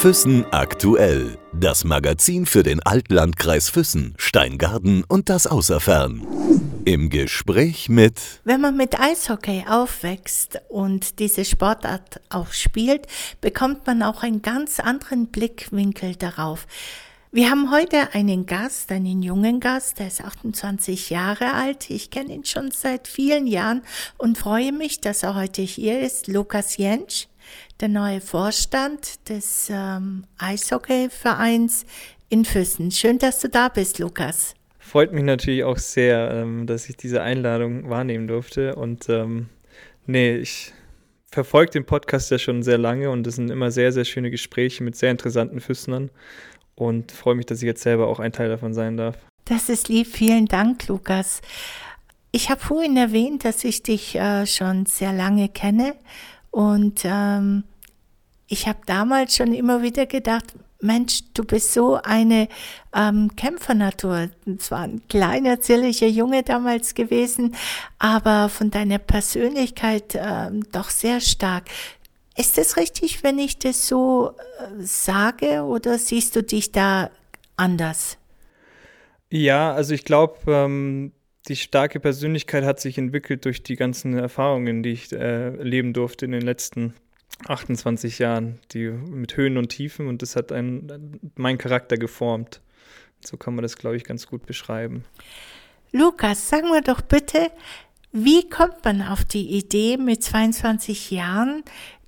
Füssen aktuell. Das Magazin für den Altlandkreis Füssen, Steingarten und das Außerfern. Im Gespräch mit. Wenn man mit Eishockey aufwächst und diese Sportart auch spielt, bekommt man auch einen ganz anderen Blickwinkel darauf. Wir haben heute einen Gast, einen jungen Gast, der ist 28 Jahre alt. Ich kenne ihn schon seit vielen Jahren und freue mich, dass er heute hier ist. Lukas Jentsch der neue Vorstand des ähm, Eishockeyvereins in Füssen. Schön, dass du da bist, Lukas. Freut mich natürlich auch sehr, ähm, dass ich diese Einladung wahrnehmen durfte. Und ähm, nee, ich verfolge den Podcast ja schon sehr lange und es sind immer sehr, sehr schöne Gespräche mit sehr interessanten Füssnern und freue mich, dass ich jetzt selber auch ein Teil davon sein darf. Das ist lieb. Vielen Dank, Lukas. Ich habe vorhin erwähnt, dass ich dich äh, schon sehr lange kenne und ähm, ich habe damals schon immer wieder gedacht, Mensch, du bist so eine ähm, Kämpfernatur. Zwar ein kleiner, zierlicher Junge damals gewesen, aber von deiner Persönlichkeit ähm, doch sehr stark. Ist es richtig, wenn ich das so äh, sage oder siehst du dich da anders? Ja, also ich glaube, ähm, die starke Persönlichkeit hat sich entwickelt durch die ganzen Erfahrungen, die ich äh, durfte in den letzten 28 Jahren, die mit Höhen und Tiefen und das hat einen, meinen Charakter geformt. So kann man das, glaube ich, ganz gut beschreiben. Lukas, sag mir doch bitte, wie kommt man auf die Idee, mit 22 Jahren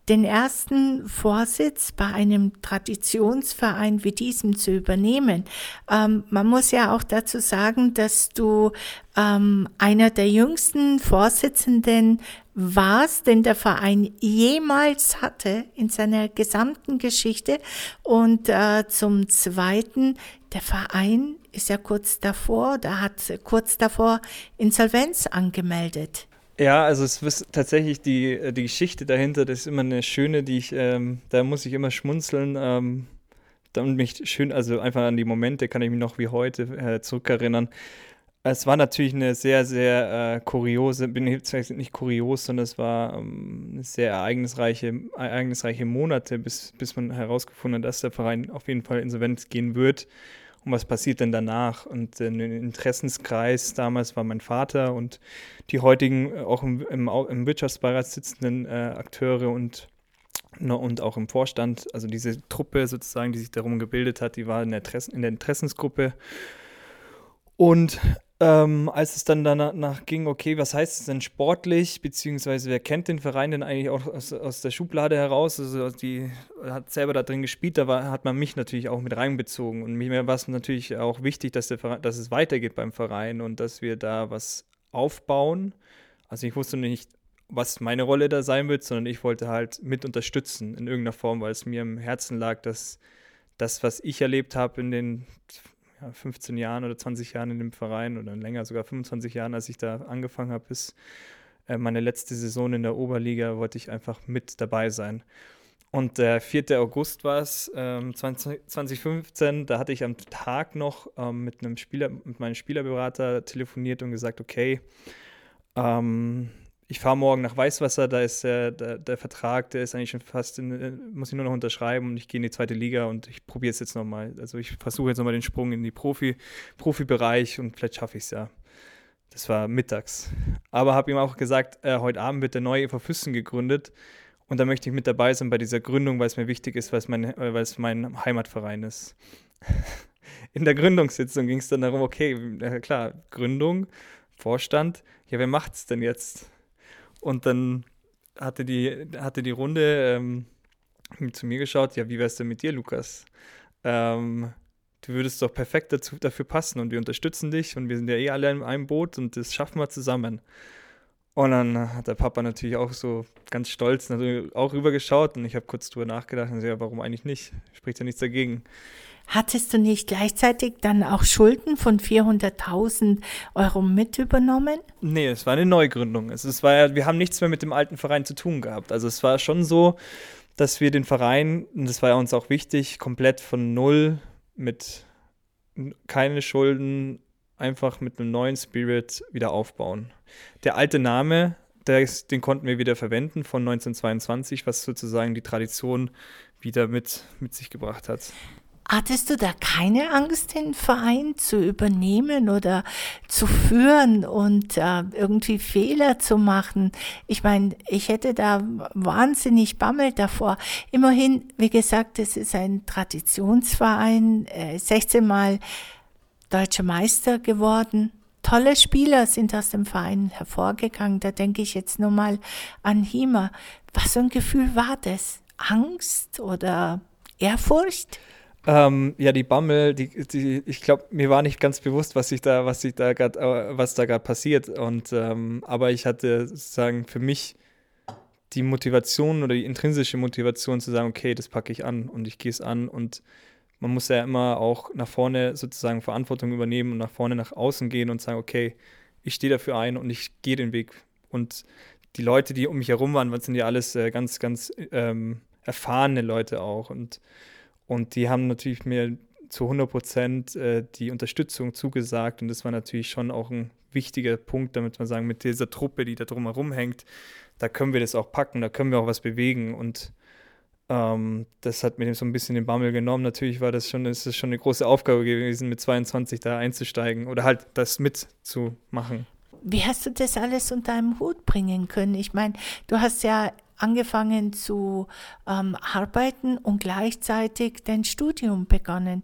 den ersten Vorsitz bei einem Traditionsverein wie diesem zu übernehmen. Ähm, man muss ja auch dazu sagen, dass du ähm, einer der jüngsten Vorsitzenden warst, den der Verein jemals hatte in seiner gesamten Geschichte. Und äh, zum Zweiten, der Verein ist ja kurz davor, da hat kurz davor Insolvenz angemeldet. Ja, also es ist tatsächlich die, äh, die Geschichte dahinter, das ist immer eine schöne, die ich, ähm, da muss ich immer schmunzeln. Ähm, und mich schön, also einfach an die Momente kann ich mich noch wie heute äh, zurückerinnern. Es war natürlich eine sehr, sehr äh, kuriose, bin ich nicht kurios, sondern es war ähm, sehr ereignisreiche, ereignisreiche Monate, bis, bis man herausgefunden hat, dass der Verein auf jeden Fall insolvent gehen wird und was passiert denn danach? Und äh, ein Interessenskreis damals war mein Vater und die heutigen, äh, auch im, im, im Wirtschaftsbeirat sitzenden äh, Akteure und, ne, und auch im Vorstand, also diese Truppe sozusagen, die sich darum gebildet hat, die war in der, Interessen, in der Interessensgruppe. Und ähm, als es dann danach ging, okay, was heißt es denn sportlich, beziehungsweise wer kennt den Verein denn eigentlich auch aus, aus der Schublade heraus? Also die hat selber da drin gespielt, da war, hat man mich natürlich auch mit reinbezogen. Und mir war es natürlich auch wichtig, dass, der Verein, dass es weitergeht beim Verein und dass wir da was aufbauen. Also ich wusste nicht, was meine Rolle da sein wird, sondern ich wollte halt mit unterstützen in irgendeiner Form, weil es mir im Herzen lag, dass das, was ich erlebt habe in den 15 Jahren oder 20 Jahren in dem Verein oder länger, sogar 25 Jahren, als ich da angefangen habe, bis äh, meine letzte Saison in der Oberliga, wollte ich einfach mit dabei sein. Und der 4. August war es, ähm, 20, 2015, da hatte ich am Tag noch ähm, mit einem Spieler, mit meinem Spielerberater telefoniert und gesagt, okay, ähm, ich fahre morgen nach Weißwasser, da ist der, der, der, Vertrag, der ist eigentlich schon fast, in, äh, muss ich nur noch unterschreiben und ich gehe in die zweite Liga und ich probiere es jetzt nochmal. Also ich versuche jetzt nochmal den Sprung in die Profi, Profibereich und vielleicht schaffe ich es ja. Das war mittags. Aber habe ihm auch gesagt, äh, heute Abend wird der neue EV Füssen gegründet und da möchte ich mit dabei sein bei dieser Gründung, weil es mir wichtig ist, weil es mein, äh, mein Heimatverein ist. in der Gründungssitzung ging es dann darum, okay, klar, Gründung, Vorstand, ja, wer macht es denn jetzt? Und dann hatte die, hatte die Runde ähm, zu mir geschaut, ja, wie wär's denn mit dir, Lukas? Ähm, du würdest doch perfekt dazu, dafür passen und wir unterstützen dich und wir sind ja eh alle in einem Boot und das schaffen wir zusammen. Und dann hat der Papa natürlich auch so ganz stolz auch rübergeschaut und ich habe kurz drüber nachgedacht und gesagt, ja, warum eigentlich nicht? Spricht ja nichts dagegen. Hattest du nicht gleichzeitig dann auch Schulden von 400.000 Euro mit übernommen? Nee, es war eine Neugründung. Es, war wir haben nichts mehr mit dem alten Verein zu tun gehabt. Also es war schon so, dass wir den Verein, und das war uns auch wichtig, komplett von null mit keine Schulden, einfach mit einem neuen Spirit wieder aufbauen. Der alte Name, das, den konnten wir wieder verwenden von 1922, was sozusagen die Tradition wieder mit, mit sich gebracht hat. Hattest du da keine Angst, den Verein zu übernehmen oder zu führen und äh, irgendwie Fehler zu machen? Ich meine, ich hätte da wahnsinnig Bammel davor. Immerhin, wie gesagt, es ist ein Traditionsverein, äh, 16 Mal deutscher Meister geworden. Tolle Spieler sind aus dem Verein hervorgegangen. Da denke ich jetzt nur mal an Hima. Was für ein Gefühl war das? Angst oder Ehrfurcht? Ähm, ja, die Bammel, die, die, ich glaube, mir war nicht ganz bewusst, was sich da, was sich da gerade, äh, was da gerade passiert. Und ähm, aber ich hatte sozusagen für mich die Motivation oder die intrinsische Motivation zu sagen, okay, das packe ich an und ich gehe es an und man muss ja immer auch nach vorne sozusagen Verantwortung übernehmen und nach vorne nach außen gehen und sagen, okay, ich stehe dafür ein und ich gehe den Weg. Und die Leute, die um mich herum waren, sind ja alles äh, ganz, ganz ähm, erfahrene Leute auch und und die haben natürlich mir zu 100 Prozent äh, die Unterstützung zugesagt. Und das war natürlich schon auch ein wichtiger Punkt, damit man sagen, mit dieser Truppe, die da drumherum hängt, da können wir das auch packen, da können wir auch was bewegen. Und ähm, das hat mir so ein bisschen den Bammel genommen. Natürlich war das schon, ist das schon eine große Aufgabe gewesen, mit 22 da einzusteigen oder halt das mitzumachen. Wie hast du das alles unter einem Hut bringen können? Ich meine, du hast ja angefangen zu ähm, arbeiten und gleichzeitig dein Studium begonnen.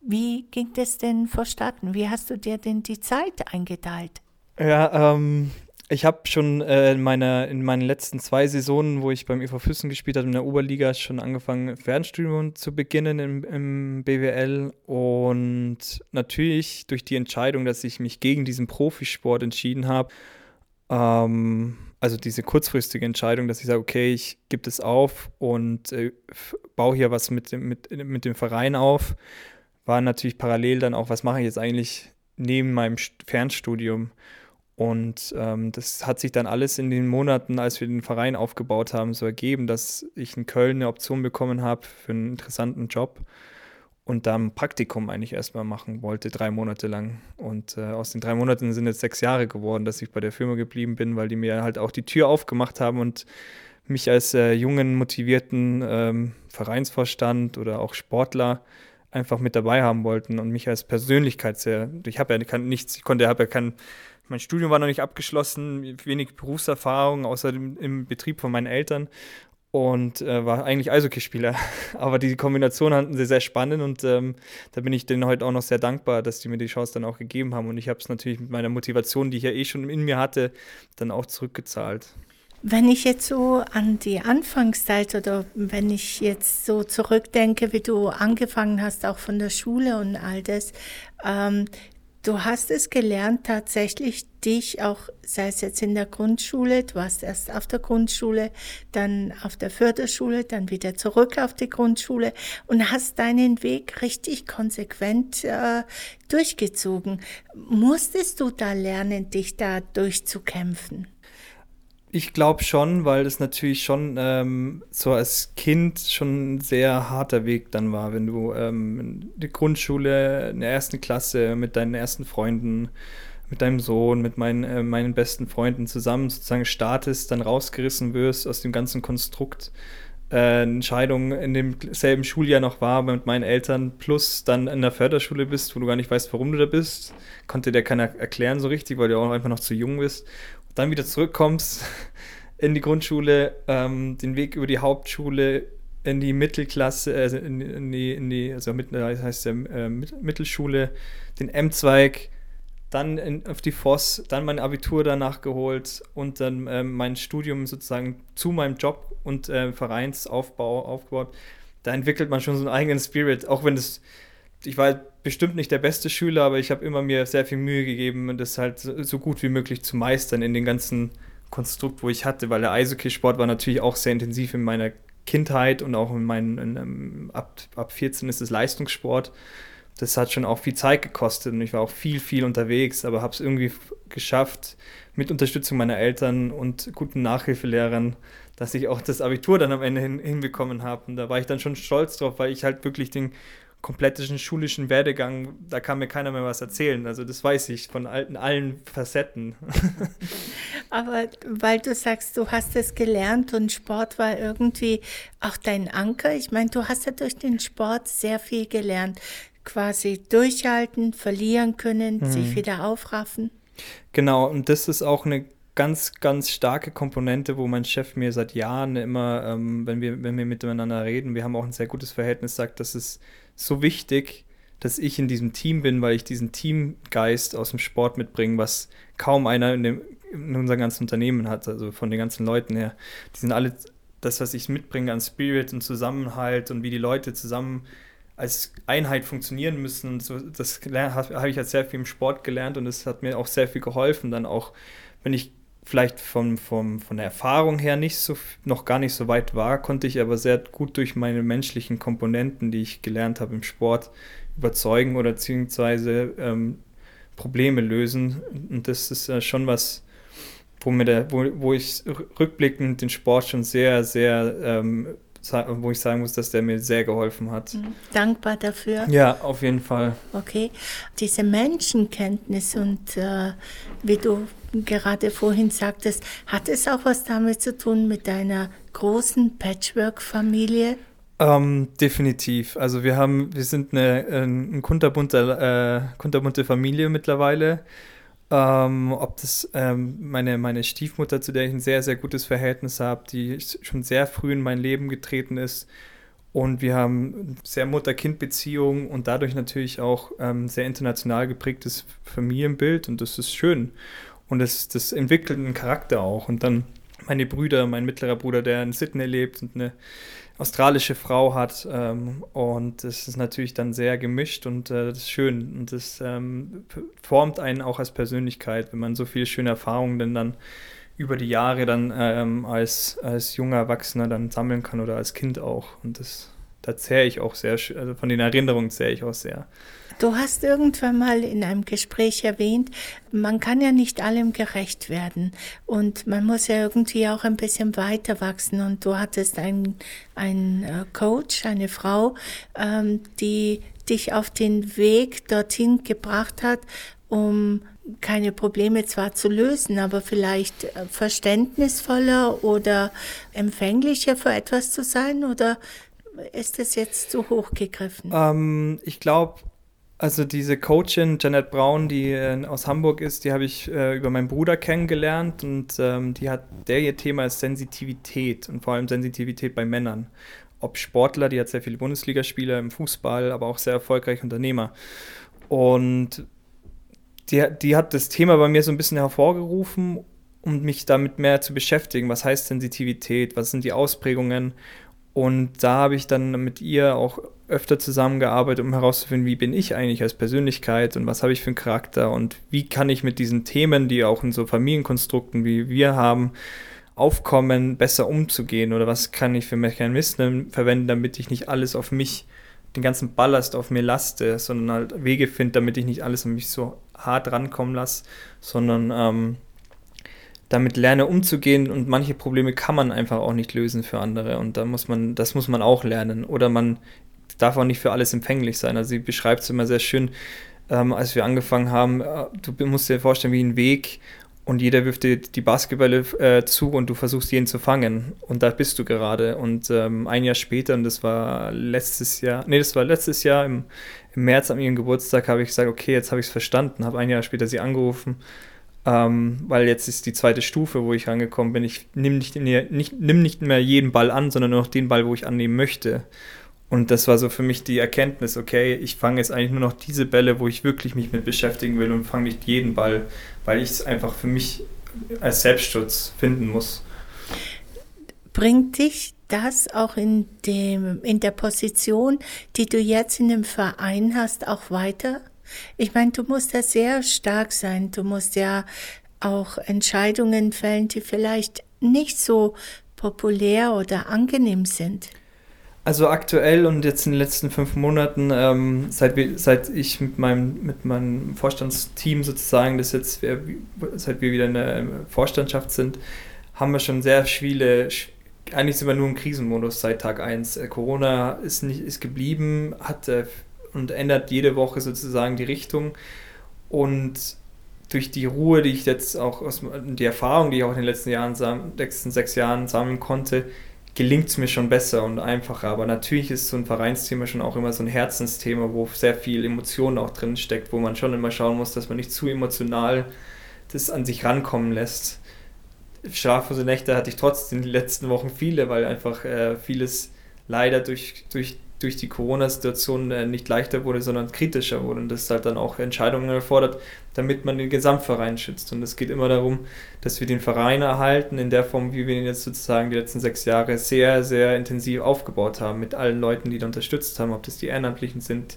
Wie ging das denn vonstatten? Wie hast du dir denn die Zeit eingeteilt? Ja, ähm, ich habe schon äh, in, meiner, in meinen letzten zwei Saisonen, wo ich beim EV Füssen gespielt habe, in der Oberliga, schon angefangen, Fernstudium zu beginnen im, im BWL. Und natürlich durch die Entscheidung, dass ich mich gegen diesen Profisport entschieden habe, ähm, also diese kurzfristige Entscheidung, dass ich sage, okay, ich gebe das auf und äh, baue hier was mit dem, mit, mit dem Verein auf, war natürlich parallel dann auch, was mache ich jetzt eigentlich neben meinem Fernstudium. Und ähm, das hat sich dann alles in den Monaten, als wir den Verein aufgebaut haben, so ergeben, dass ich in Köln eine Option bekommen habe für einen interessanten Job und da ein Praktikum eigentlich erstmal machen wollte, drei Monate lang. Und äh, aus den drei Monaten sind jetzt sechs Jahre geworden, dass ich bei der Firma geblieben bin, weil die mir halt auch die Tür aufgemacht haben und mich als äh, jungen, motivierten ähm, Vereinsvorstand oder auch Sportler einfach mit dabei haben wollten und mich als Persönlichkeit sehr, ich habe ja kein, nichts, ich konnte, habe ja kein, mein Studium war noch nicht abgeschlossen, wenig Berufserfahrung, außer dem, im Betrieb von meinen Eltern und äh, war eigentlich Eishockeyspieler. Aber die Kombination hatten sie sehr spannend und ähm, da bin ich denen heute auch noch sehr dankbar, dass die mir die Chance dann auch gegeben haben. Und ich habe es natürlich mit meiner Motivation, die ich ja eh schon in mir hatte, dann auch zurückgezahlt. Wenn ich jetzt so an die Anfangszeit oder wenn ich jetzt so zurückdenke, wie du angefangen hast, auch von der Schule und all das, ähm, Du hast es gelernt, tatsächlich dich auch, sei es jetzt in der Grundschule, du warst erst auf der Grundschule, dann auf der Förderschule, dann wieder zurück auf die Grundschule und hast deinen Weg richtig konsequent äh, durchgezogen. Musstest du da lernen, dich da durchzukämpfen? Ich glaube schon, weil das natürlich schon ähm, so als Kind schon ein sehr harter Weg dann war, wenn du ähm, die Grundschule in der ersten Klasse mit deinen ersten Freunden, mit deinem Sohn, mit meinen, äh, meinen besten Freunden zusammen sozusagen startest, dann rausgerissen wirst aus dem ganzen Konstrukt. Äh, Entscheidung in demselben Schuljahr noch war mit meinen Eltern, plus dann in der Förderschule bist, wo du gar nicht weißt, warum du da bist. Konnte dir keiner erklären so richtig, weil du auch einfach noch zu jung bist dann wieder zurückkommst in die Grundschule, ähm, den Weg über die Hauptschule in die Mittelklasse, also in, in, die, in die, also mit, das heißt äh, Mittelschule, den M-Zweig, dann in, auf die FOS, dann mein Abitur danach geholt und dann ähm, mein Studium sozusagen zu meinem Job und äh, Vereinsaufbau aufgebaut. Da entwickelt man schon so einen eigenen Spirit, auch wenn das ich war bestimmt nicht der beste Schüler, aber ich habe immer mir sehr viel Mühe gegeben, das halt so gut wie möglich zu meistern in den ganzen Konstrukt, wo ich hatte, weil der Eishockeysport war natürlich auch sehr intensiv in meiner Kindheit und auch in meinen, in, in, ab, ab 14 ist es Leistungssport. Das hat schon auch viel Zeit gekostet und ich war auch viel, viel unterwegs, aber habe es irgendwie geschafft, mit Unterstützung meiner Eltern und guten Nachhilfelehrern, dass ich auch das Abitur dann am Ende hin, hinbekommen habe. Und da war ich dann schon stolz drauf, weil ich halt wirklich den kompletten schulischen Werdegang, da kann mir keiner mehr was erzählen. Also das weiß ich von alten, allen Facetten. Aber weil du sagst, du hast es gelernt und Sport war irgendwie auch dein Anker. Ich meine, du hast ja durch den Sport sehr viel gelernt. Quasi durchhalten, verlieren können, mhm. sich wieder aufraffen. Genau, und das ist auch eine ganz, ganz starke Komponente, wo mein Chef mir seit Jahren immer, ähm, wenn, wir, wenn wir miteinander reden, wir haben auch ein sehr gutes Verhältnis, sagt, das ist so wichtig, dass ich in diesem Team bin, weil ich diesen Teamgeist aus dem Sport mitbringe, was kaum einer in, dem, in unserem ganzen Unternehmen hat, also von den ganzen Leuten her. Die sind alle das, was ich mitbringe an Spirit und Zusammenhalt und wie die Leute zusammen als Einheit funktionieren müssen. So, das habe ich halt sehr viel im Sport gelernt und es hat mir auch sehr viel geholfen, dann auch, wenn ich vielleicht vom, vom, von der Erfahrung her nicht so, noch gar nicht so weit war, konnte ich aber sehr gut durch meine menschlichen Komponenten, die ich gelernt habe im Sport, überzeugen oder beziehungsweise ähm, Probleme lösen. Und das ist äh, schon was, wo, mir der, wo, wo ich rückblickend den Sport schon sehr, sehr ähm, wo ich sagen muss, dass der mir sehr geholfen hat. Mhm. Dankbar dafür. Ja, auf jeden Fall. Okay. Diese Menschenkenntnis und äh, wie du gerade vorhin sagtest, hat es auch was damit zu tun mit deiner großen Patchwork-Familie? Ähm, definitiv. Also wir haben, wir sind eine, eine kunterbunte, äh, kunterbunte Familie mittlerweile. Ähm, ob das ähm, meine, meine Stiefmutter, zu der ich ein sehr, sehr gutes Verhältnis habe, die schon sehr früh in mein Leben getreten ist. Und wir haben sehr Mutter-Kind-Beziehungen und dadurch natürlich auch ähm, sehr international geprägtes Familienbild und das ist schön. Und das, das entwickelt einen Charakter auch. Und dann meine Brüder, mein mittlerer Bruder, der in Sydney lebt und eine australische Frau hat. Ähm, und das ist natürlich dann sehr gemischt und äh, das ist schön. Und das ähm, formt einen auch als Persönlichkeit, wenn man so viele schöne Erfahrungen denn dann über die Jahre dann ähm, als, als junger Erwachsener dann sammeln kann oder als Kind auch. Und das, da zähre ich auch sehr, also von den Erinnerungen zähre ich auch sehr. Du hast irgendwann mal in einem Gespräch erwähnt, man kann ja nicht allem gerecht werden und man muss ja irgendwie auch ein bisschen weiter wachsen. Und du hattest einen, einen äh, Coach, eine Frau, ähm, die dich auf den Weg dorthin gebracht hat, um keine Probleme zwar zu lösen, aber vielleicht äh, verständnisvoller oder empfänglicher für etwas zu sein? Oder ist das jetzt zu hoch gegriffen? Ähm, ich glaube, also diese Coachin Janet Braun, die äh, aus Hamburg ist, die habe ich äh, über meinen Bruder kennengelernt und ähm, die hat, der ihr Thema ist Sensitivität und vor allem Sensitivität bei Männern. Ob Sportler, die hat sehr viele Bundesligaspieler im Fußball, aber auch sehr erfolgreiche Unternehmer. Und die, die hat das Thema bei mir so ein bisschen hervorgerufen, um mich damit mehr zu beschäftigen. Was heißt Sensitivität? Was sind die Ausprägungen? Und da habe ich dann mit ihr auch öfter zusammengearbeitet, um herauszufinden, wie bin ich eigentlich als Persönlichkeit und was habe ich für einen Charakter und wie kann ich mit diesen Themen, die auch in so Familienkonstrukten wie wir haben, aufkommen, besser umzugehen oder was kann ich für Mechanismen verwenden, damit ich nicht alles auf mich, den ganzen Ballast auf mir laste, sondern halt Wege finde, damit ich nicht alles an mich so hart rankommen lasse, sondern ähm, damit lerne umzugehen und manche Probleme kann man einfach auch nicht lösen für andere und da muss man, das muss man auch lernen oder man darf auch nicht für alles empfänglich sein. Also sie beschreibt es immer sehr schön, ähm, als wir angefangen haben, äh, du musst dir vorstellen wie ein Weg und jeder wirft dir die Basketbälle äh, zu und du versuchst jeden zu fangen und da bist du gerade und ähm, ein Jahr später und das war letztes Jahr, nee, das war letztes Jahr im, im März an ihrem Geburtstag habe ich gesagt, okay, jetzt habe ich es verstanden, habe ein Jahr später sie angerufen ähm, weil jetzt ist die zweite Stufe, wo ich rangekommen bin. Ich nehme nicht, nicht, nimm nicht mehr jeden Ball an, sondern nur noch den Ball, wo ich annehmen möchte. Und das war so für mich die Erkenntnis, okay, ich fange jetzt eigentlich nur noch diese Bälle, wo ich wirklich mich mit beschäftigen will und fange nicht jeden Ball, weil ich es einfach für mich als Selbstschutz finden muss. Bringt dich das auch in, dem, in der Position, die du jetzt in dem Verein hast, auch weiter? Ich meine, du musst ja sehr stark sein. Du musst ja auch Entscheidungen fällen, die vielleicht nicht so populär oder angenehm sind. Also aktuell und jetzt in den letzten fünf Monaten, ähm, seit, wir, seit ich mit meinem, mit meinem Vorstandsteam sozusagen, das jetzt, seit wir wieder in der Vorstandschaft sind, haben wir schon sehr viele, eigentlich sind wir nur im Krisenmodus seit Tag 1. Äh, Corona ist, nicht, ist geblieben, hat äh, und ändert jede Woche sozusagen die Richtung. Und durch die Ruhe, die ich jetzt auch aus die Erfahrung, die ich auch in den letzten Jahren, letzten sechs Jahren sammeln konnte, gelingt es mir schon besser und einfacher. Aber natürlich ist so ein Vereinsthema schon auch immer so ein Herzensthema, wo sehr viel Emotion auch drin steckt, wo man schon immer schauen muss, dass man nicht zu emotional das an sich rankommen lässt. Schlaflose Nächte hatte ich trotzdem den letzten Wochen viele, weil einfach äh, vieles leider durch, durch durch die Corona-Situation äh, nicht leichter wurde, sondern kritischer wurde und das halt dann auch Entscheidungen erfordert, damit man den Gesamtverein schützt. Und es geht immer darum, dass wir den Verein erhalten in der Form, wie wir ihn jetzt sozusagen die letzten sechs Jahre sehr, sehr intensiv aufgebaut haben, mit allen Leuten, die da unterstützt haben, ob das die Ehrenamtlichen sind.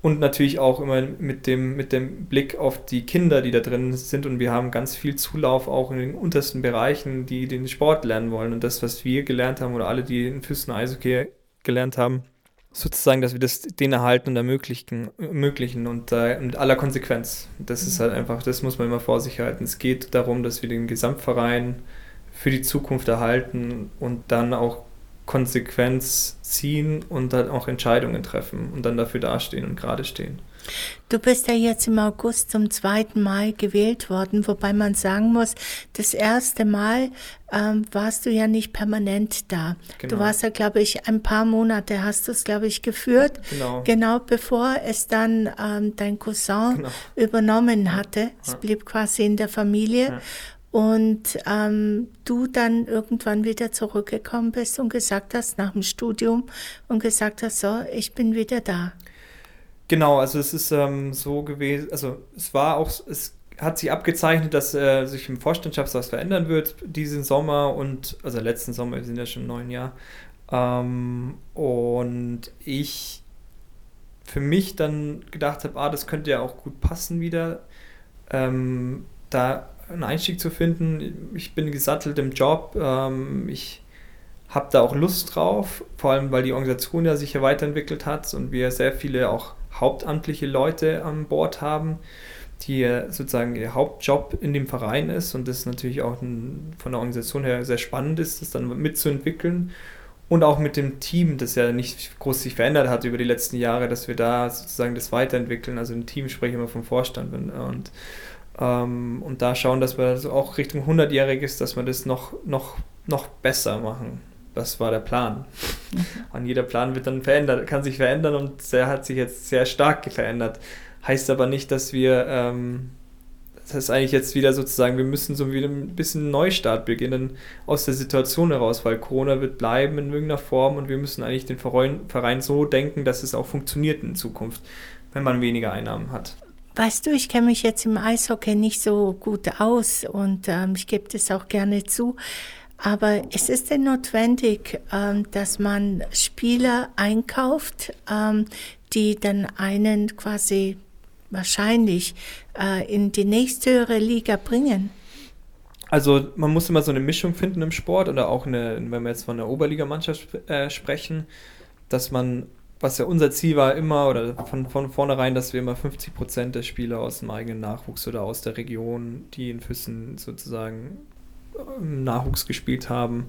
Und natürlich auch immer mit dem, mit dem Blick auf die Kinder, die da drin sind. Und wir haben ganz viel Zulauf auch in den untersten Bereichen, die den Sport lernen wollen. Und das, was wir gelernt haben oder alle, die in Füßen Eishockey gelernt haben, sozusagen, dass wir das denen erhalten und ermöglichen, ermöglichen und äh, mit aller Konsequenz. Das ist halt einfach, das muss man immer vor sich halten. Es geht darum, dass wir den Gesamtverein für die Zukunft erhalten und dann auch Konsequenz ziehen und dann auch Entscheidungen treffen und dann dafür dastehen und gerade stehen. Du bist ja jetzt im August zum zweiten Mal gewählt worden, wobei man sagen muss, das erste Mal ähm, warst du ja nicht permanent da. Genau. Du warst ja, glaube ich, ein paar Monate hast du es, glaube ich, geführt. Genau. Genau bevor es dann ähm, dein Cousin genau. übernommen hatte. Es blieb quasi in der Familie. Ja. Und ähm, du dann irgendwann wieder zurückgekommen bist und gesagt hast, nach dem Studium, und gesagt hast, so, ich bin wieder da. Genau, also es ist ähm, so gewesen, also es war auch, es hat sich abgezeichnet, dass äh, sich im Vorstandschaft was verändern wird diesen Sommer und, also letzten Sommer, wir sind ja schon im neuen Jahr. Ähm, und ich für mich dann gedacht habe, ah, das könnte ja auch gut passen wieder, ähm, da einen Einstieg zu finden. Ich bin gesattelt im Job, ähm, ich habe da auch Lust drauf, vor allem weil die Organisation ja sich ja weiterentwickelt hat und wir sehr viele auch hauptamtliche Leute an Bord haben, die sozusagen ihr Hauptjob in dem Verein ist und das natürlich auch ein, von der Organisation her sehr spannend ist, das dann mitzuentwickeln und auch mit dem Team, das ja nicht groß sich verändert hat über die letzten Jahre, dass wir da sozusagen das weiterentwickeln. Also ein Team spreche ich immer vom Vorstand und, ähm, und da schauen, dass wir also auch Richtung 100-Jähriges, dass wir das noch, noch, noch besser machen. Das war der Plan. Und jeder Plan wird dann verändert, kann sich verändern und der hat sich jetzt sehr stark verändert. Heißt aber nicht, dass wir, ähm, das heißt eigentlich jetzt wieder sozusagen, wir müssen so wieder ein bisschen Neustart beginnen aus der Situation heraus, weil Corona wird bleiben in irgendeiner Form und wir müssen eigentlich den Verein, Verein so denken, dass es auch funktioniert in Zukunft, wenn man weniger Einnahmen hat. Weißt du, ich kenne mich jetzt im Eishockey nicht so gut aus und ähm, ich gebe das auch gerne zu. Aber es ist denn notwendig, ähm, dass man Spieler einkauft, ähm, die dann einen quasi wahrscheinlich äh, in die nächsthöhere Liga bringen? Also man muss immer so eine Mischung finden im Sport oder auch eine, wenn wir jetzt von der Oberligamannschaft äh, sprechen, dass man, was ja unser Ziel war immer oder von, von vornherein, dass wir immer 50 Prozent der Spieler aus dem eigenen Nachwuchs oder aus der Region, die in Füssen sozusagen Nachwuchs gespielt haben,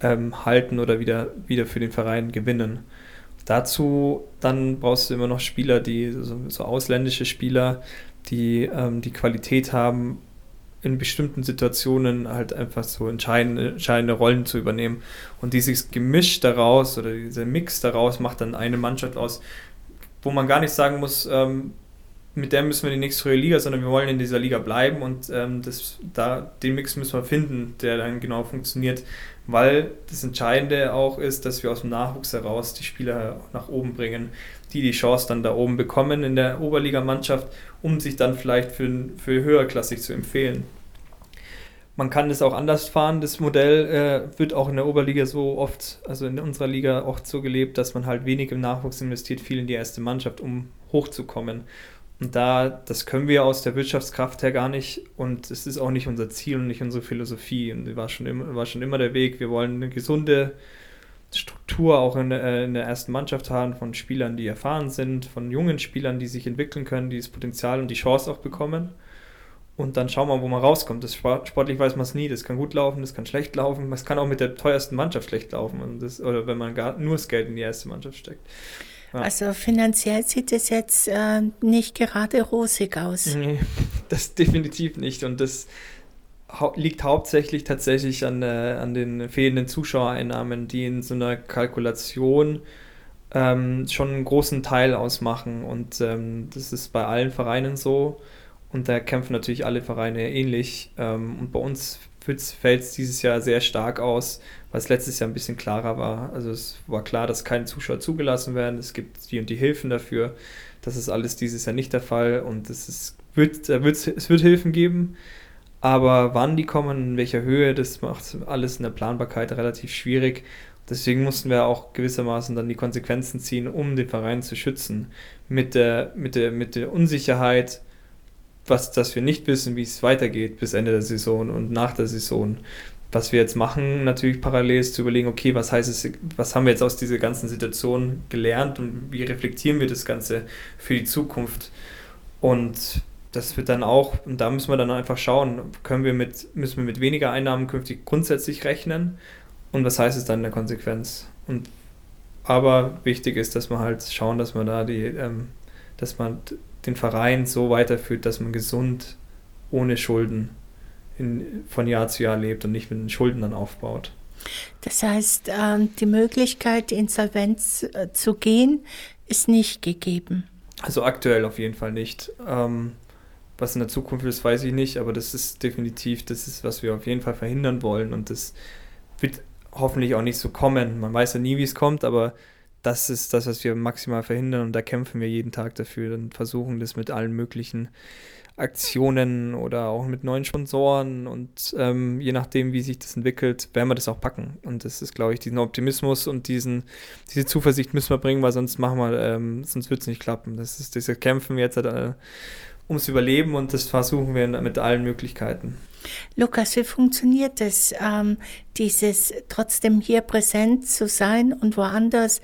ähm, halten oder wieder, wieder für den Verein gewinnen. Dazu dann brauchst du immer noch Spieler, die so, so ausländische Spieler, die ähm, die Qualität haben, in bestimmten Situationen halt einfach so entscheidende, entscheidende Rollen zu übernehmen. Und dieses Gemisch daraus oder dieser Mix daraus macht dann eine Mannschaft aus, wo man gar nicht sagen muss, ähm, mit der müssen wir in die nächste höhere Liga, sondern wir wollen in dieser Liga bleiben und ähm, das, da, den Mix müssen wir finden, der dann genau funktioniert, weil das Entscheidende auch ist, dass wir aus dem Nachwuchs heraus die Spieler nach oben bringen, die die Chance dann da oben bekommen in der Oberligamannschaft, um sich dann vielleicht für, für höherklassig zu empfehlen. Man kann das auch anders fahren. Das Modell äh, wird auch in der Oberliga so oft, also in unserer Liga oft so gelebt, dass man halt wenig im Nachwuchs investiert, viel in die erste Mannschaft, um hochzukommen. Und da, das können wir aus der Wirtschaftskraft her gar nicht und es ist auch nicht unser Ziel und nicht unsere Philosophie. Und war schon immer, war schon immer der Weg. Wir wollen eine gesunde Struktur auch in, äh, in der ersten Mannschaft haben von Spielern, die erfahren sind, von jungen Spielern, die sich entwickeln können, die das Potenzial und die Chance auch bekommen. Und dann schauen wir, wo man rauskommt. Das sportlich weiß man es nie. Das kann gut laufen, das kann schlecht laufen. Es kann auch mit der teuersten Mannschaft schlecht laufen. Und das, oder wenn man gar nur das Geld in die erste Mannschaft steckt. Ja. Also finanziell sieht es jetzt äh, nicht gerade rosig aus. Nee, das definitiv nicht. Und das hau liegt hauptsächlich tatsächlich an, äh, an den fehlenden Zuschauereinnahmen, die in so einer Kalkulation ähm, schon einen großen Teil ausmachen. Und ähm, das ist bei allen Vereinen so. Und da kämpfen natürlich alle Vereine ähnlich. Ähm, und bei uns fällt es dieses Jahr sehr stark aus, es letztes Jahr ein bisschen klarer war. Also es war klar, dass keine Zuschauer zugelassen werden. Es gibt die und die Hilfen dafür. Das ist alles dieses Jahr nicht der Fall. Und es, ist, wird, es wird Hilfen geben. Aber wann die kommen, in welcher Höhe, das macht alles in der Planbarkeit relativ schwierig. Deswegen mussten wir auch gewissermaßen dann die Konsequenzen ziehen, um den Verein zu schützen. Mit der, mit der, mit der Unsicherheit, was, dass wir nicht wissen, wie es weitergeht bis Ende der Saison und nach der Saison. Was wir jetzt machen, natürlich parallel ist zu überlegen, okay, was heißt es, was haben wir jetzt aus dieser ganzen Situation gelernt und wie reflektieren wir das Ganze für die Zukunft? Und das wird dann auch, und da müssen wir dann einfach schauen, können wir mit, müssen wir mit weniger Einnahmen künftig grundsätzlich rechnen und was heißt es dann in der Konsequenz? Und aber wichtig ist, dass man halt schauen, dass man da die, ähm, dass man den Verein so weiterführt, dass man gesund, ohne Schulden in, von Jahr zu Jahr lebt und nicht mit den Schulden dann aufbaut. Das heißt, ähm, die Möglichkeit, Insolvenz äh, zu gehen, ist nicht gegeben. Also aktuell auf jeden Fall nicht. Ähm, was in der Zukunft ist, weiß ich nicht, aber das ist definitiv, das ist, was wir auf jeden Fall verhindern wollen und das wird hoffentlich auch nicht so kommen. Man weiß ja nie, wie es kommt, aber das ist das, was wir maximal verhindern und da kämpfen wir jeden Tag dafür und versuchen das mit allen möglichen Aktionen oder auch mit neuen Sponsoren und ähm, je nachdem, wie sich das entwickelt, werden wir das auch packen. Und das ist, glaube ich, diesen Optimismus und diesen, diese Zuversicht müssen wir bringen, weil sonst machen wir, ähm, sonst wird es nicht klappen. Das ist diese Kämpfen jetzt äh, ums Überleben und das versuchen wir mit allen Möglichkeiten. Lukas, wie funktioniert das, ähm, dieses trotzdem hier präsent zu sein und woanders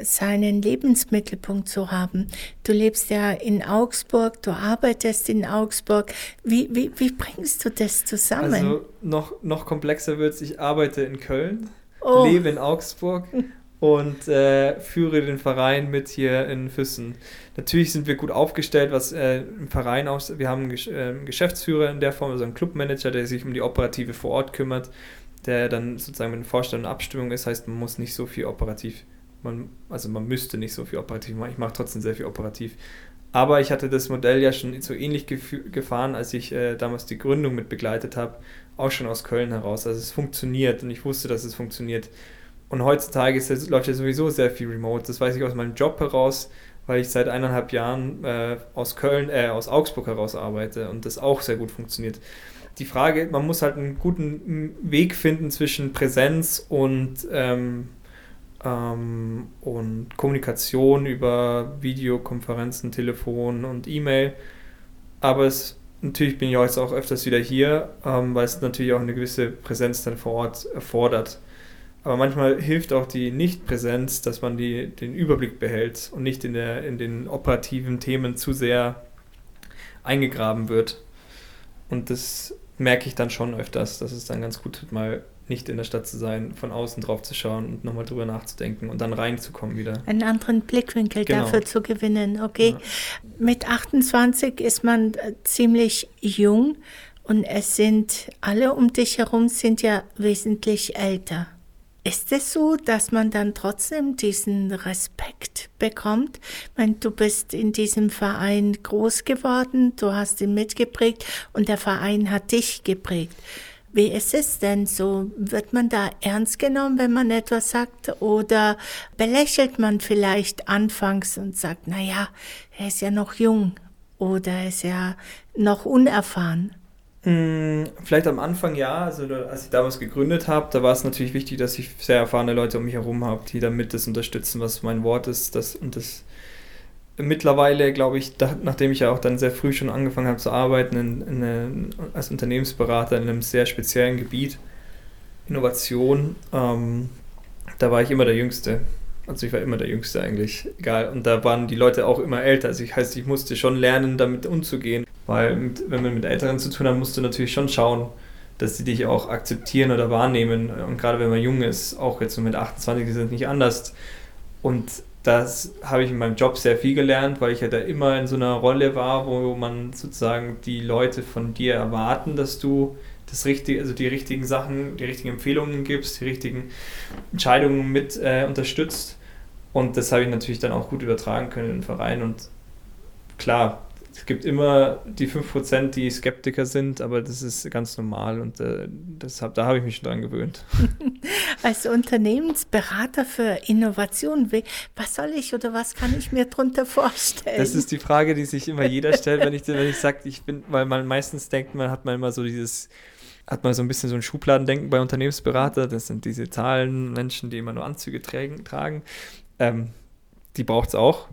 seinen Lebensmittelpunkt zu haben? Du lebst ja in Augsburg, du arbeitest in Augsburg. Wie, wie, wie bringst du das zusammen? Also noch, noch komplexer wird es, ich arbeite in Köln, oh. lebe in Augsburg und äh, führe den Verein mit hier in Füssen. Natürlich sind wir gut aufgestellt, was äh, im Verein aus. Wir haben einen, äh, Geschäftsführer in der Form, also einen Clubmanager, der sich um die Operative vor Ort kümmert, der dann sozusagen mit den Vorstellungen Abstimmung ist. Heißt, man muss nicht so viel operativ, man, also man müsste nicht so viel operativ machen. Ich mache trotzdem sehr viel operativ. Aber ich hatte das Modell ja schon so ähnlich gefahren, als ich äh, damals die Gründung mit begleitet habe, auch schon aus Köln heraus. Also es funktioniert und ich wusste, dass es funktioniert. Und heutzutage ist, läuft ja sowieso sehr viel remote. Das weiß ich aus meinem Job heraus, weil ich seit eineinhalb Jahren äh, aus Köln, äh, aus Augsburg heraus arbeite und das auch sehr gut funktioniert. Die Frage, man muss halt einen guten Weg finden zwischen Präsenz und, ähm, ähm, und Kommunikation über Videokonferenzen, Telefon und E-Mail. Aber es, natürlich bin ich jetzt auch öfters wieder hier, ähm, weil es natürlich auch eine gewisse Präsenz dann vor Ort erfordert. Aber manchmal hilft auch die Nichtpräsenz, dass man die, den Überblick behält und nicht in, der, in den operativen Themen zu sehr eingegraben wird. Und das merke ich dann schon öfters, dass es dann ganz gut tut, mal nicht in der Stadt zu sein, von außen drauf zu schauen und nochmal drüber nachzudenken und dann reinzukommen wieder. Einen anderen Blickwinkel genau. dafür zu gewinnen, okay. Ja. Mit 28 ist man äh, ziemlich jung und es sind, alle um dich herum sind ja wesentlich älter. Ist es so, dass man dann trotzdem diesen Respekt bekommt? Ich meine, du bist in diesem Verein groß geworden, du hast ihn mitgeprägt und der Verein hat dich geprägt. Wie ist es denn so? Wird man da ernst genommen, wenn man etwas sagt? Oder belächelt man vielleicht anfangs und sagt, na ja, er ist ja noch jung oder er ist ja noch unerfahren? Hm, vielleicht am Anfang ja, also als ich damals gegründet habe, da war es natürlich wichtig, dass ich sehr erfahrene Leute um mich herum habe, die damit das unterstützen, was mein Wort ist. Das, und das mittlerweile, glaube ich, da, nachdem ich ja auch dann sehr früh schon angefangen habe zu arbeiten in, in eine, als Unternehmensberater in einem sehr speziellen Gebiet, Innovation, ähm, da war ich immer der Jüngste. Also ich war immer der Jüngste eigentlich, egal. Und da waren die Leute auch immer älter. Also ich heißt, ich musste schon lernen, damit umzugehen. Weil mit, wenn man mit Älteren zu tun hat, musst du natürlich schon schauen, dass sie dich auch akzeptieren oder wahrnehmen. Und gerade wenn man jung ist, auch jetzt mit 28 ist es nicht anders. Und das habe ich in meinem Job sehr viel gelernt, weil ich ja da immer in so einer Rolle war, wo man sozusagen die Leute von dir erwarten, dass du das richtige, also die richtigen Sachen, die richtigen Empfehlungen gibst, die richtigen Entscheidungen mit äh, unterstützt. Und das habe ich natürlich dann auch gut übertragen können in den Verein. Und klar, es gibt immer die 5%, die Skeptiker sind, aber das ist ganz normal und äh, deshalb, da habe ich mich schon dran gewöhnt. Als Unternehmensberater für Innovation, was soll ich oder was kann ich mir darunter vorstellen? Das ist die Frage, die sich immer jeder stellt, wenn ich, wenn ich sage, ich bin, weil man meistens denkt, man hat man immer so dieses hat man so ein bisschen so ein Schubladendenken bei Unternehmensberater. Das sind diese Zahlenmenschen, die immer nur Anzüge tragen. Ähm, die braucht es auch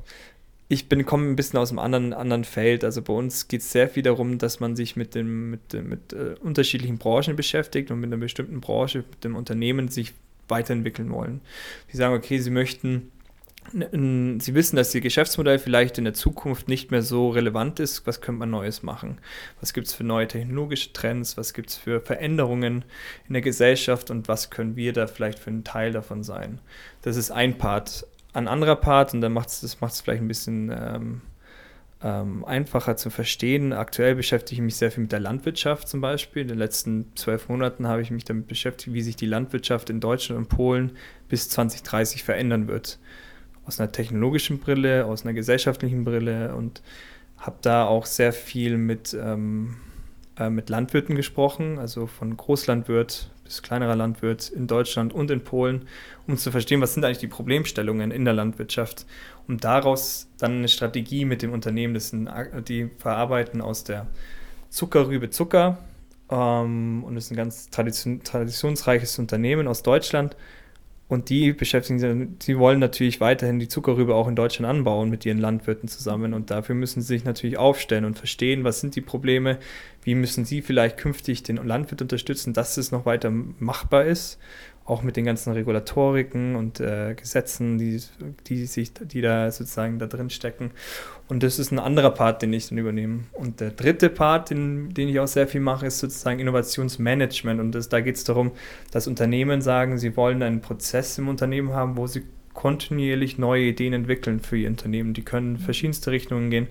ich bin komme ein bisschen aus einem anderen, anderen Feld. Also bei uns geht es sehr viel darum, dass man sich mit, dem, mit, mit äh, unterschiedlichen Branchen beschäftigt und mit einer bestimmten Branche, mit dem Unternehmen sich weiterentwickeln wollen. Sie sagen, okay, sie möchten, sie wissen, dass ihr Geschäftsmodell vielleicht in der Zukunft nicht mehr so relevant ist. Was könnte man Neues machen? Was gibt es für neue technologische Trends? Was gibt es für Veränderungen in der Gesellschaft und was können wir da vielleicht für ein Teil davon sein? Das ist ein Part ein anderer Part und dann macht es macht's vielleicht ein bisschen ähm, ähm, einfacher zu verstehen. Aktuell beschäftige ich mich sehr viel mit der Landwirtschaft zum Beispiel. In den letzten zwölf Monaten habe ich mich damit beschäftigt, wie sich die Landwirtschaft in Deutschland und Polen bis 2030 verändern wird. Aus einer technologischen Brille, aus einer gesellschaftlichen Brille und habe da auch sehr viel mit, ähm, äh, mit Landwirten gesprochen, also von Großlandwirt bis kleinerer Landwirt in Deutschland und in Polen, um zu verstehen, was sind eigentlich die Problemstellungen in der Landwirtschaft, um daraus dann eine Strategie mit dem Unternehmen, das sind, die verarbeiten aus der Zuckerrübe Zucker ähm, und das ist ein ganz tradition, traditionsreiches Unternehmen aus Deutschland und die beschäftigen sich, sie wollen natürlich weiterhin die Zuckerrübe auch in Deutschland anbauen mit ihren Landwirten zusammen. Und dafür müssen sie sich natürlich aufstellen und verstehen, was sind die Probleme, wie müssen sie vielleicht künftig den Landwirt unterstützen, dass es noch weiter machbar ist auch mit den ganzen Regulatoriken und äh, Gesetzen, die, die, sich, die da sozusagen da drin stecken. Und das ist ein anderer Part, den ich dann übernehme. Und der dritte Part, den, den ich auch sehr viel mache, ist sozusagen Innovationsmanagement. Und das, da geht es darum, dass Unternehmen sagen, sie wollen einen Prozess im Unternehmen haben, wo sie kontinuierlich neue Ideen entwickeln für ihr Unternehmen. Die können in verschiedenste Richtungen gehen.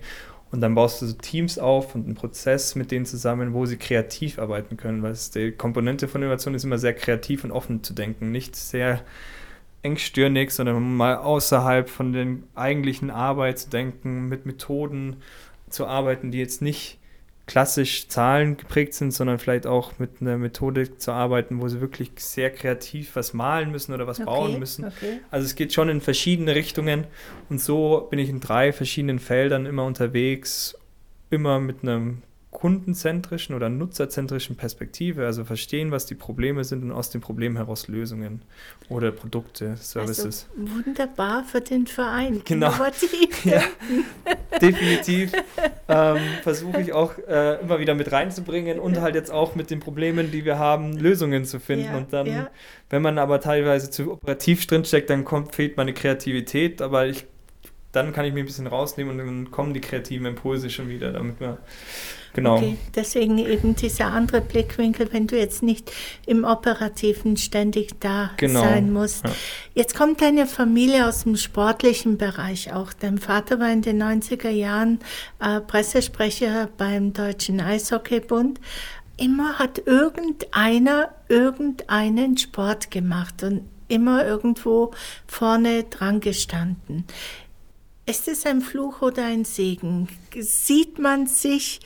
Und dann baust du so Teams auf und einen Prozess mit denen zusammen, wo sie kreativ arbeiten können, weil die Komponente von Innovation ist immer sehr kreativ und offen zu denken, nicht sehr engstirnig, sondern mal außerhalb von den eigentlichen Arbeit zu denken, mit Methoden zu arbeiten, die jetzt nicht klassisch Zahlen geprägt sind, sondern vielleicht auch mit einer Methode zu arbeiten, wo sie wirklich sehr kreativ was malen müssen oder was okay, bauen müssen. Okay. Also es geht schon in verschiedene Richtungen und so bin ich in drei verschiedenen Feldern immer unterwegs, immer mit einem kundenzentrischen oder nutzerzentrischen Perspektive, also verstehen, was die Probleme sind und aus den Problemen heraus Lösungen oder Produkte, Services. Also wunderbar für den Verein. Genau. ja, definitiv ähm, versuche ich auch äh, immer wieder mit reinzubringen und halt jetzt auch mit den Problemen, die wir haben, Lösungen zu finden. Ja, und dann, ja. wenn man aber teilweise zu operativ drinsteckt, dann kommt, fehlt meine Kreativität, aber ich dann kann ich mir ein bisschen rausnehmen und dann kommen die kreativen Impulse schon wieder, damit man Genau. Okay, deswegen eben dieser andere Blickwinkel, wenn du jetzt nicht im Operativen ständig da genau. sein musst. Ja. Jetzt kommt deine Familie aus dem sportlichen Bereich auch. Dein Vater war in den 90er Jahren äh, Pressesprecher beim Deutschen Eishockeybund. Immer hat irgendeiner irgendeinen Sport gemacht und immer irgendwo vorne dran gestanden. Ist es ein Fluch oder ein Segen? Sieht man sich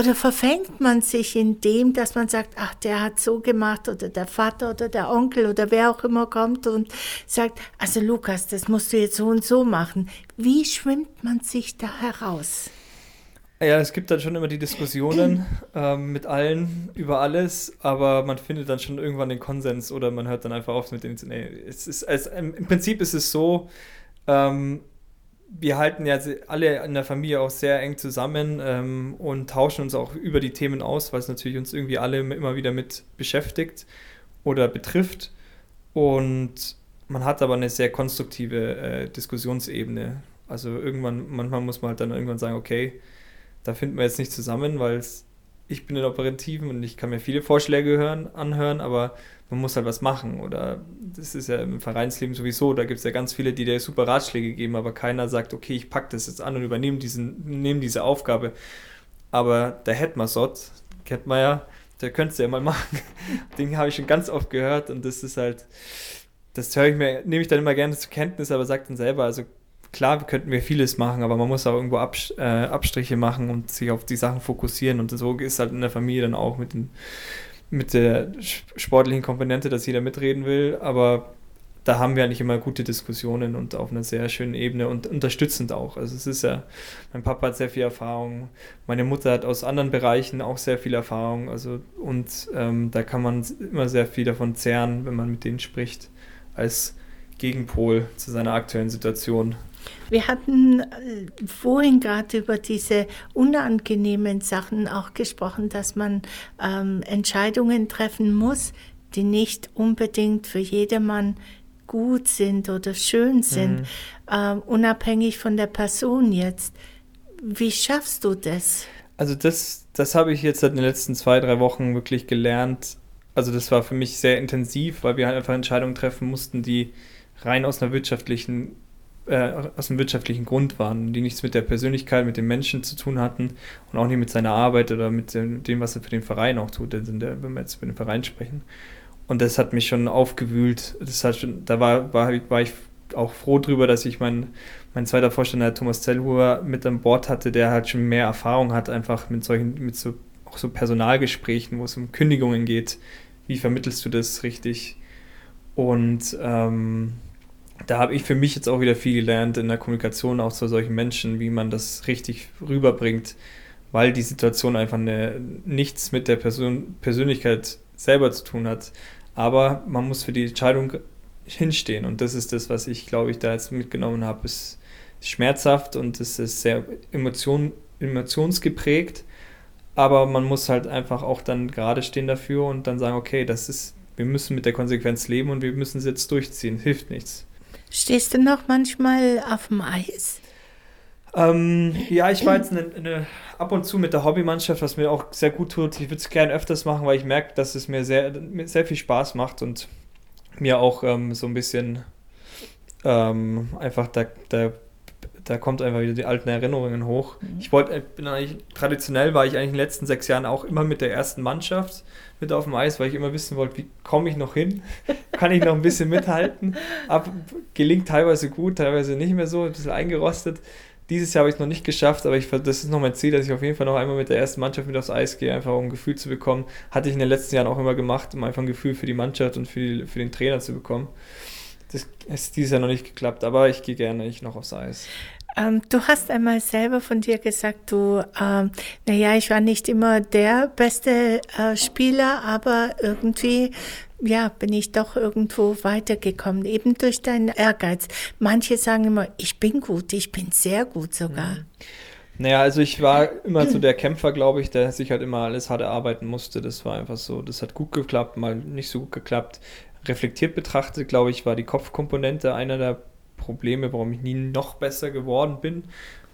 oder verfängt man sich in dem, dass man sagt, ach, der hat so gemacht oder der Vater oder der Onkel oder wer auch immer kommt und sagt, also Lukas, das musst du jetzt so und so machen. Wie schwimmt man sich da heraus? Ja, es gibt dann schon immer die Diskussionen ähm, mit allen über alles, aber man findet dann schon irgendwann den Konsens oder man hört dann einfach auf mit den. Nee, es ist, es, Im Prinzip ist es so, ähm, wir halten ja alle in der Familie auch sehr eng zusammen ähm, und tauschen uns auch über die Themen aus, weil es natürlich uns irgendwie alle immer wieder mit beschäftigt oder betrifft. Und man hat aber eine sehr konstruktive äh, Diskussionsebene. Also irgendwann, manchmal muss man halt dann irgendwann sagen, okay, da finden wir jetzt nicht zusammen, weil es ich bin in Operativen und ich kann mir viele Vorschläge hören, anhören, aber man muss halt was machen. Oder das ist ja im Vereinsleben sowieso, da gibt es ja ganz viele, die dir super Ratschläge geben, aber keiner sagt, okay, ich packe das jetzt an und übernehme diesen, nehme diese Aufgabe. Aber der Hetmasot, kennt man ja, der könnte es ja mal machen. Den habe ich schon ganz oft gehört und das ist halt, das höre ich mir, nehme ich dann immer gerne zur Kenntnis, aber sagt dann selber, also klar könnten wir vieles machen, aber man muss auch irgendwo Abs äh, Abstriche machen und sich auf die Sachen fokussieren. Und so ist halt in der Familie dann auch mit, den, mit der sportlichen Komponente, dass jeder mitreden will. Aber da haben wir eigentlich immer gute Diskussionen und auf einer sehr schönen Ebene und unterstützend auch. Also es ist ja, mein Papa hat sehr viel Erfahrung, meine Mutter hat aus anderen Bereichen auch sehr viel Erfahrung. Also und ähm, da kann man immer sehr viel davon zehren, wenn man mit denen spricht, als Gegenpol zu seiner aktuellen Situation. Wir hatten äh, vorhin gerade über diese unangenehmen Sachen auch gesprochen, dass man ähm, Entscheidungen treffen muss, die nicht unbedingt für jedermann gut sind oder schön sind, mhm. ähm, unabhängig von der Person jetzt. Wie schaffst du das? Also das, das habe ich jetzt seit den letzten zwei, drei Wochen wirklich gelernt. Also das war für mich sehr intensiv, weil wir halt einfach Entscheidungen treffen mussten, die rein aus einer wirtschaftlichen äh, aus einem wirtschaftlichen Grund waren, die nichts mit der Persönlichkeit, mit dem Menschen zu tun hatten und auch nicht mit seiner Arbeit oder mit dem, was er für den Verein auch tut, wenn wir jetzt über den Verein sprechen. Und das hat mich schon aufgewühlt. Das hat schon, da war, war, war ich auch froh drüber, dass ich mein, mein zweiter Vorstand, Thomas Zellhuber, mit an Bord hatte, der halt schon mehr Erfahrung hat, einfach mit solchen, mit so, auch so Personalgesprächen, wo es um Kündigungen geht. Wie vermittelst du das richtig? Und ähm, da habe ich für mich jetzt auch wieder viel gelernt in der Kommunikation auch zu solchen Menschen, wie man das richtig rüberbringt, weil die Situation einfach eine, nichts mit der Person, Persönlichkeit selber zu tun hat. Aber man muss für die Entscheidung hinstehen und das ist das, was ich glaube ich da jetzt mitgenommen habe. Es ist schmerzhaft und es ist sehr emotion, emotionsgeprägt, aber man muss halt einfach auch dann gerade stehen dafür und dann sagen, okay, das ist, wir müssen mit der Konsequenz leben und wir müssen es jetzt durchziehen, hilft nichts. Stehst du noch manchmal auf dem Eis? Ähm, ja, ich war jetzt eine, eine, ab und zu mit der Hobbymannschaft, was mir auch sehr gut tut. Ich würde es gerne öfters machen, weil ich merke, dass es mir sehr, sehr viel Spaß macht und mir auch ähm, so ein bisschen ähm, einfach da, da, da kommt einfach wieder die alten Erinnerungen hoch. Mhm. Ich wollte, bin eigentlich, traditionell war ich eigentlich in den letzten sechs Jahren auch immer mit der ersten Mannschaft mit auf dem Eis, weil ich immer wissen wollte, wie komme ich noch hin? Kann ich noch ein bisschen mithalten? Ab, gelingt teilweise gut, teilweise nicht mehr so, ein bisschen eingerostet. Dieses Jahr habe ich es noch nicht geschafft, aber ich, das ist noch mein Ziel, dass ich auf jeden Fall noch einmal mit der ersten Mannschaft mit aufs Eis gehe, einfach um ein Gefühl zu bekommen. Hatte ich in den letzten Jahren auch immer gemacht, um einfach ein Gefühl für die Mannschaft und für, die, für den Trainer zu bekommen. Das ist dieses Jahr noch nicht geklappt, aber ich gehe gerne ich noch aufs Eis. Ähm, du hast einmal selber von dir gesagt, du, ähm, naja, ich war nicht immer der beste äh, Spieler, aber irgendwie, ja, bin ich doch irgendwo weitergekommen, eben durch deinen Ehrgeiz. Manche sagen immer, ich bin gut, ich bin sehr gut sogar. Mhm. Naja, also ich war immer so der Kämpfer, glaube ich, der sich halt immer alles hart erarbeiten musste. Das war einfach so, das hat gut geklappt, mal nicht so gut geklappt. Reflektiert betrachtet, glaube ich, war die Kopfkomponente einer der Probleme, warum ich nie noch besser geworden bin,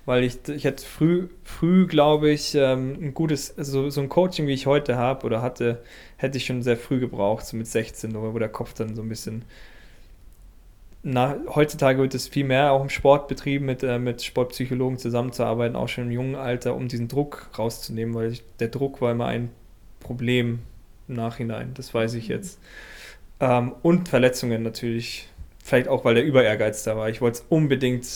weil ich, ich hätte früh, früh glaube ich, ähm, ein gutes, also so ein Coaching, wie ich heute habe oder hatte, hätte ich schon sehr früh gebraucht, so mit 16, wo der Kopf dann so ein bisschen na, heutzutage wird es viel mehr auch im Sport betrieben, mit, äh, mit Sportpsychologen zusammenzuarbeiten, auch schon im jungen Alter, um diesen Druck rauszunehmen, weil ich, der Druck war immer ein Problem im Nachhinein, das weiß ich jetzt. Ähm, und Verletzungen natürlich vielleicht auch, weil der Überehrgeiz da war. Ich wollte es unbedingt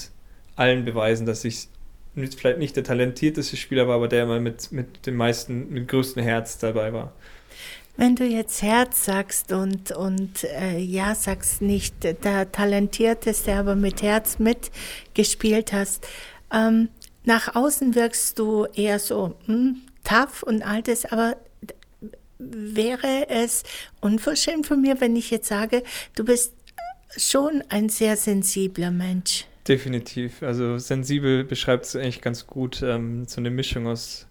allen beweisen, dass ich vielleicht nicht der talentierteste Spieler war, aber der immer mit, mit dem meisten, mit dem größten Herz dabei war. Wenn du jetzt Herz sagst und, und äh, ja, sagst nicht der talentierteste, aber mit Herz mitgespielt hast, ähm, nach außen wirkst du eher so hm, tough und altes, aber wäre es unverschämt von mir, wenn ich jetzt sage, du bist schon ein sehr sensibler Mensch. Definitiv. Also sensibel beschreibt es eigentlich ganz gut. Ähm, so eine Mischung aus,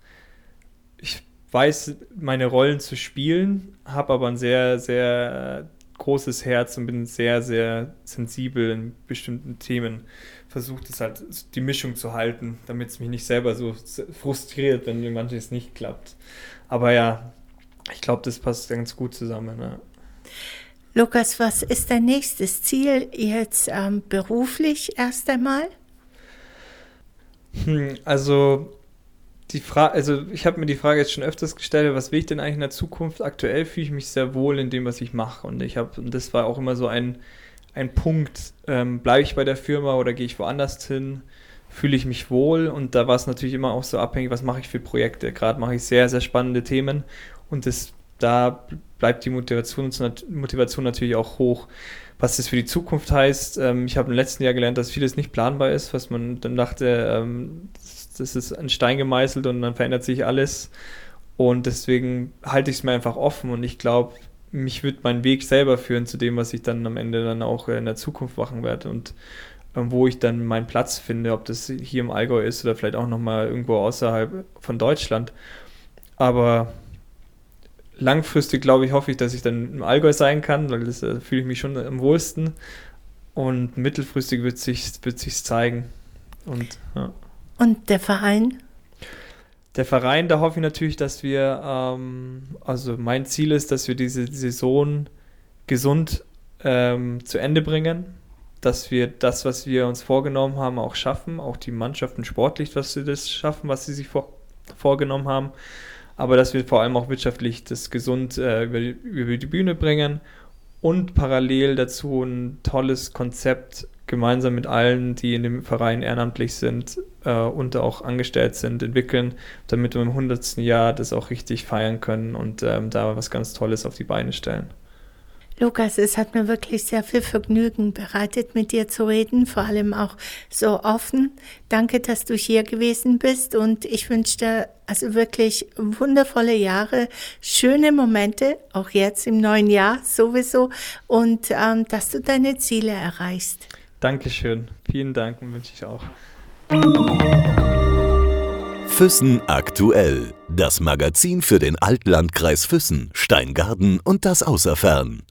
ich weiß meine Rollen zu spielen, habe aber ein sehr, sehr großes Herz und bin sehr, sehr sensibel in bestimmten Themen. Versuche es halt, die Mischung zu halten, damit es mich nicht selber so frustriert, wenn manches nicht klappt. Aber ja, ich glaube, das passt ganz gut zusammen. Ja. Lukas, was ist dein nächstes Ziel jetzt ähm, beruflich erst einmal? Hm, also die also ich habe mir die Frage jetzt schon öfters gestellt, was will ich denn eigentlich in der Zukunft? Aktuell fühle ich mich sehr wohl in dem, was ich mache. Und ich habe, und das war auch immer so ein, ein Punkt, ähm, bleibe ich bei der Firma oder gehe ich woanders hin? Fühle ich mich wohl? Und da war es natürlich immer auch so abhängig, was mache ich für Projekte. Gerade mache ich sehr, sehr spannende Themen und das, da bleibt die Motivation, Motivation natürlich auch hoch. Was das für die Zukunft heißt, ähm, ich habe im letzten Jahr gelernt, dass vieles nicht planbar ist, was man dann dachte, ähm, das ist ein Stein gemeißelt und dann verändert sich alles. Und deswegen halte ich es mir einfach offen und ich glaube, mich wird mein Weg selber führen zu dem, was ich dann am Ende dann auch in der Zukunft machen werde und ähm, wo ich dann meinen Platz finde, ob das hier im Allgäu ist oder vielleicht auch nochmal irgendwo außerhalb von Deutschland. Aber langfristig, glaube ich, hoffe ich, dass ich dann im Allgäu sein kann, weil das äh, fühle ich mich schon am wohlsten. Und mittelfristig wird sich wird sich's zeigen. Und, ja. Und der Verein? Der Verein, da hoffe ich natürlich, dass wir, ähm, also mein Ziel ist, dass wir diese Saison gesund ähm, zu Ende bringen, dass wir das, was wir uns vorgenommen haben, auch schaffen, auch die Mannschaften sportlich, dass sie das schaffen, was sie sich vor, vorgenommen haben aber dass wir vor allem auch wirtschaftlich das gesund äh, über, die, über die Bühne bringen und parallel dazu ein tolles Konzept gemeinsam mit allen, die in dem Verein ehrenamtlich sind äh, und auch angestellt sind, entwickeln, damit wir im 100. Jahr das auch richtig feiern können und ähm, da was ganz Tolles auf die Beine stellen. Lukas, es hat mir wirklich sehr viel Vergnügen bereitet, mit dir zu reden, vor allem auch so offen. Danke, dass du hier gewesen bist und ich wünsche dir also wirklich wundervolle Jahre, schöne Momente, auch jetzt im neuen Jahr sowieso und ähm, dass du deine Ziele erreichst. Dankeschön, vielen Dank und wünsche ich auch. Füssen aktuell. Das Magazin für den Altlandkreis Füssen, Steingarten und das Außerfern.